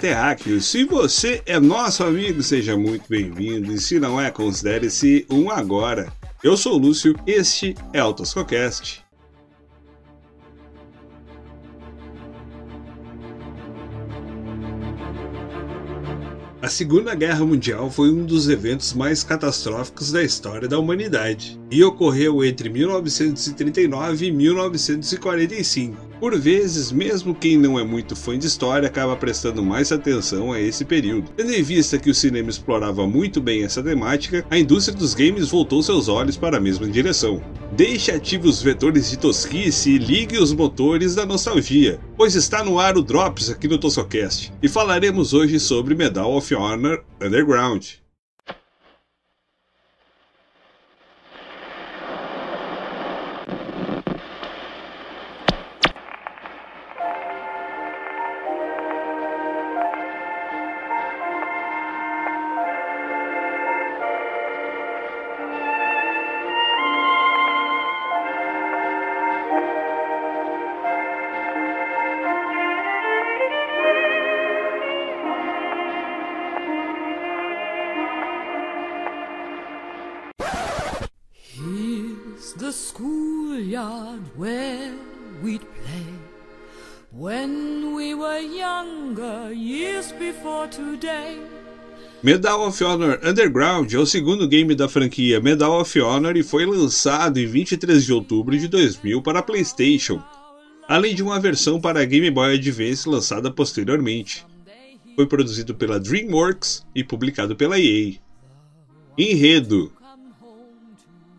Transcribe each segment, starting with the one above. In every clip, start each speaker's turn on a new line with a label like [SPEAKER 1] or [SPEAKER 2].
[SPEAKER 1] terráqueos, se você é nosso amigo, seja muito bem-vindo, e se não é, considere-se um agora. Eu sou o Lúcio, este é o Toscocast. A Segunda Guerra Mundial foi um dos eventos mais catastróficos da história da humanidade e ocorreu entre 1939 e 1945. Por vezes, mesmo quem não é muito fã de história acaba prestando mais atenção a esse período. Tendo em vista que o cinema explorava muito bem essa temática, a indústria dos games voltou seus olhos para a mesma direção. Deixe ativos os vetores de tosquice e ligue os motores da nostalgia, pois está no ar o Drops aqui no Tosocast, e falaremos hoje sobre Medal of Honor Underground. Medal of Honor Underground é o segundo game da franquia Medal of Honor e foi lançado em 23 de outubro de 2000 para PlayStation, além de uma versão para Game Boy Advance lançada posteriormente. Foi produzido pela DreamWorks e publicado pela EA. Enredo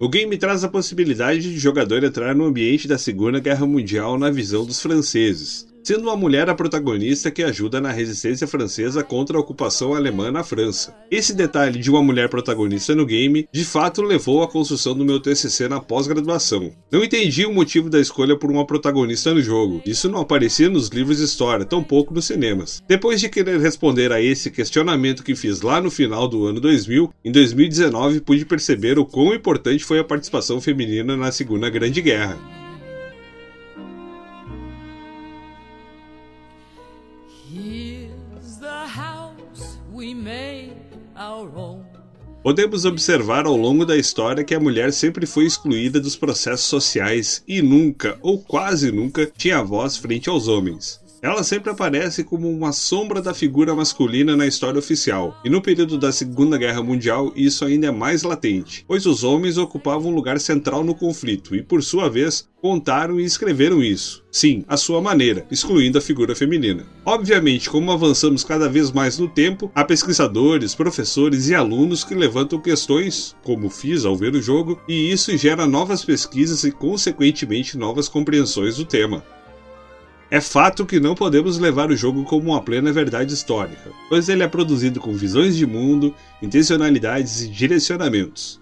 [SPEAKER 1] o game traz a possibilidade de jogador entrar no ambiente da Segunda Guerra Mundial na visão dos franceses, sendo uma mulher a protagonista que ajuda na resistência francesa contra a ocupação alemã na França. Esse detalhe de uma mulher protagonista no game de fato levou à construção do meu TCC na pós-graduação. Não entendi o motivo da escolha por uma protagonista no jogo, isso não aparecia nos livros de história, tampouco nos cinemas. Depois de querer responder a esse questionamento que fiz lá no final do ano 2000, em 2019 pude perceber o quão importante foi a participação feminina na Segunda Grande Guerra. Podemos observar ao longo da história que a mulher sempre foi excluída dos processos sociais e nunca, ou quase nunca, tinha voz frente aos homens. Ela sempre aparece como uma sombra da figura masculina na história oficial, e no período da Segunda Guerra Mundial isso ainda é mais latente, pois os homens ocupavam um lugar central no conflito e, por sua vez, contaram e escreveram isso. Sim, à sua maneira, excluindo a figura feminina. Obviamente, como avançamos cada vez mais no tempo, há pesquisadores, professores e alunos que levantam questões, como fiz ao ver o jogo, e isso gera novas pesquisas e, consequentemente, novas compreensões do tema. É fato que não podemos levar o jogo como uma plena verdade histórica, pois ele é produzido com visões de mundo, intencionalidades e direcionamentos.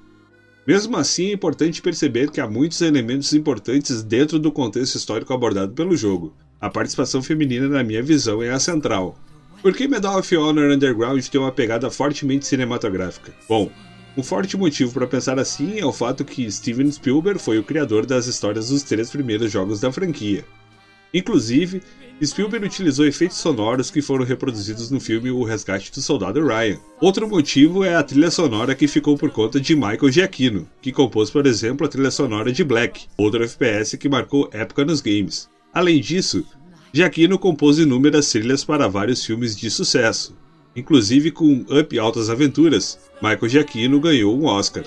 [SPEAKER 1] Mesmo assim, é importante perceber que há muitos elementos importantes dentro do contexto histórico abordado pelo jogo. A participação feminina, na minha visão, é a central. Por que Medal of Honor Underground tem uma pegada fortemente cinematográfica? Bom, um forte motivo para pensar assim é o fato que Steven Spielberg foi o criador das histórias dos três primeiros jogos da franquia. Inclusive, Spielberg utilizou efeitos sonoros que foram reproduzidos no filme O Resgate do Soldado Ryan. Outro motivo é a trilha sonora que ficou por conta de Michael Giacchino, que compôs, por exemplo, a trilha sonora de Black, outro FPS que marcou época nos games. Além disso, Giacchino compôs inúmeras trilhas para vários filmes de sucesso, inclusive com Up Altas Aventuras. Michael Giacchino ganhou um Oscar.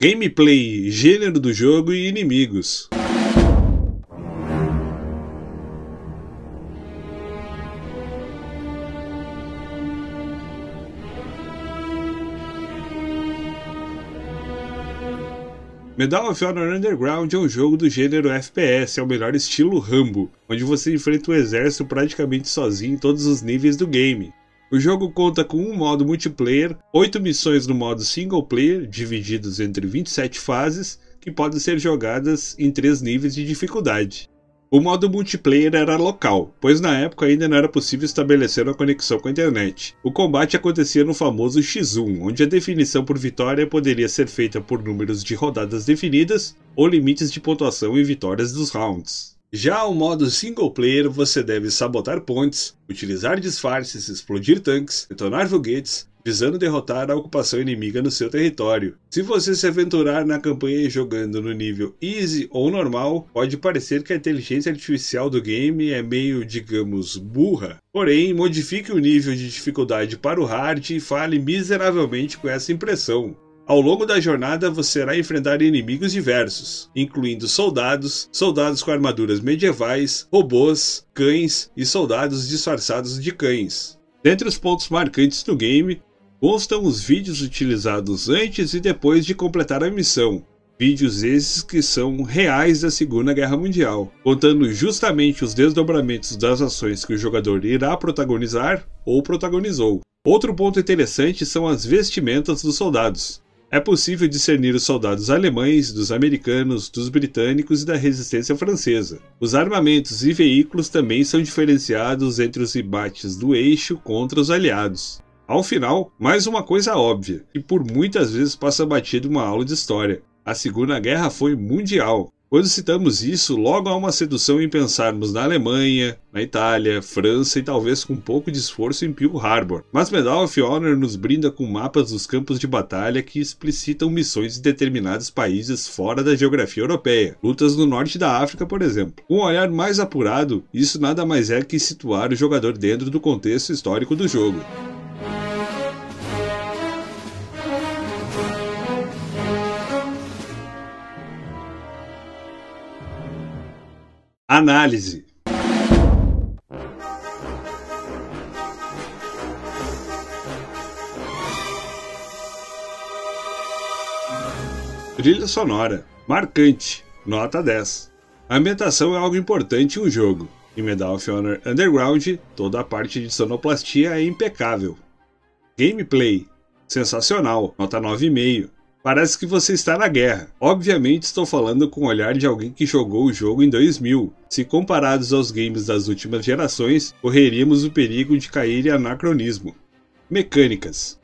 [SPEAKER 1] Gameplay, gênero do jogo e inimigos. Medal of Honor Underground é um jogo do gênero FPS, é o melhor estilo Rambo, onde você enfrenta o exército praticamente sozinho em todos os níveis do game. O jogo conta com um modo multiplayer, 8 missões no modo single player, divididos entre 27 fases, que podem ser jogadas em três níveis de dificuldade. O modo multiplayer era local, pois na época ainda não era possível estabelecer uma conexão com a internet. O combate acontecia no famoso X1, onde a definição por vitória poderia ser feita por números de rodadas definidas ou limites de pontuação e vitórias dos rounds. Já o modo single player, você deve sabotar pontes, utilizar disfarces, explodir tanques, detonar foguetes, visando derrotar a ocupação inimiga no seu território. Se você se aventurar na campanha jogando no nível easy ou normal, pode parecer que a inteligência artificial do game é meio, digamos, burra. Porém, modifique o nível de dificuldade para o hard e fale miseravelmente com essa impressão. Ao longo da jornada você irá enfrentar inimigos diversos, incluindo soldados, soldados com armaduras medievais, robôs, cães e soldados disfarçados de cães. Dentre os pontos marcantes do game, constam os vídeos utilizados antes e depois de completar a missão. Vídeos esses que são reais da Segunda Guerra Mundial, contando justamente os desdobramentos das ações que o jogador irá protagonizar ou protagonizou. Outro ponto interessante são as vestimentas dos soldados. É possível discernir os soldados alemães dos americanos, dos britânicos e da resistência francesa. Os armamentos e veículos também são diferenciados entre os embates do eixo contra os aliados. Ao final, mais uma coisa óbvia, que por muitas vezes passa batido uma aula de história. A Segunda Guerra foi mundial. Quando citamos isso, logo há uma sedução em pensarmos na Alemanha, na Itália, França e talvez com um pouco de esforço em Pearl Harbor. Mas Medal of Honor nos brinda com mapas dos campos de batalha que explicitam missões em determinados países fora da geografia europeia, lutas no norte da África, por exemplo. Com um olhar mais apurado, isso nada mais é que situar o jogador dentro do contexto histórico do jogo. Análise. Trilha sonora. Marcante. Nota 10. A ambientação é algo importante em um jogo. Em Medal of Honor Underground, toda a parte de sonoplastia é impecável. Gameplay. Sensacional. Nota 9,5. Parece que você está na guerra. Obviamente estou falando com o olhar de alguém que jogou o jogo em 2000. Se comparados aos games das últimas gerações, correríamos o perigo de cair em anacronismo. Mecânicas.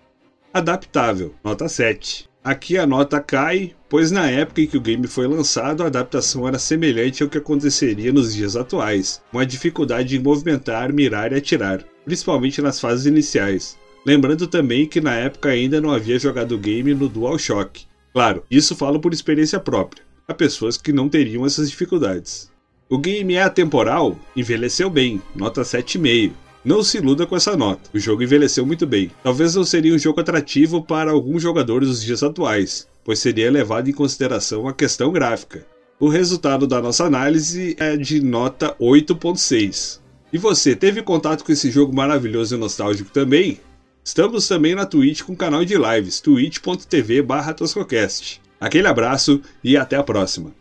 [SPEAKER 1] Adaptável, nota 7. Aqui a nota cai, pois na época em que o game foi lançado, a adaptação era semelhante ao que aconteceria nos dias atuais, com a dificuldade em movimentar, mirar e atirar, principalmente nas fases iniciais. Lembrando também que na época ainda não havia jogado o game no DualShock. Claro, isso falo por experiência própria. Há pessoas que não teriam essas dificuldades. O game é atemporal? Envelheceu bem, nota 7,5. Não se iluda com essa nota, o jogo envelheceu muito bem. Talvez não seria um jogo atrativo para alguns jogadores dos dias atuais, pois seria levado em consideração a questão gráfica. O resultado da nossa análise é de nota 8.6. E você, teve contato com esse jogo maravilhoso e nostálgico também? Estamos também na Twitch com canal de lives, twitch.tv toscocast. Aquele abraço e até a próxima.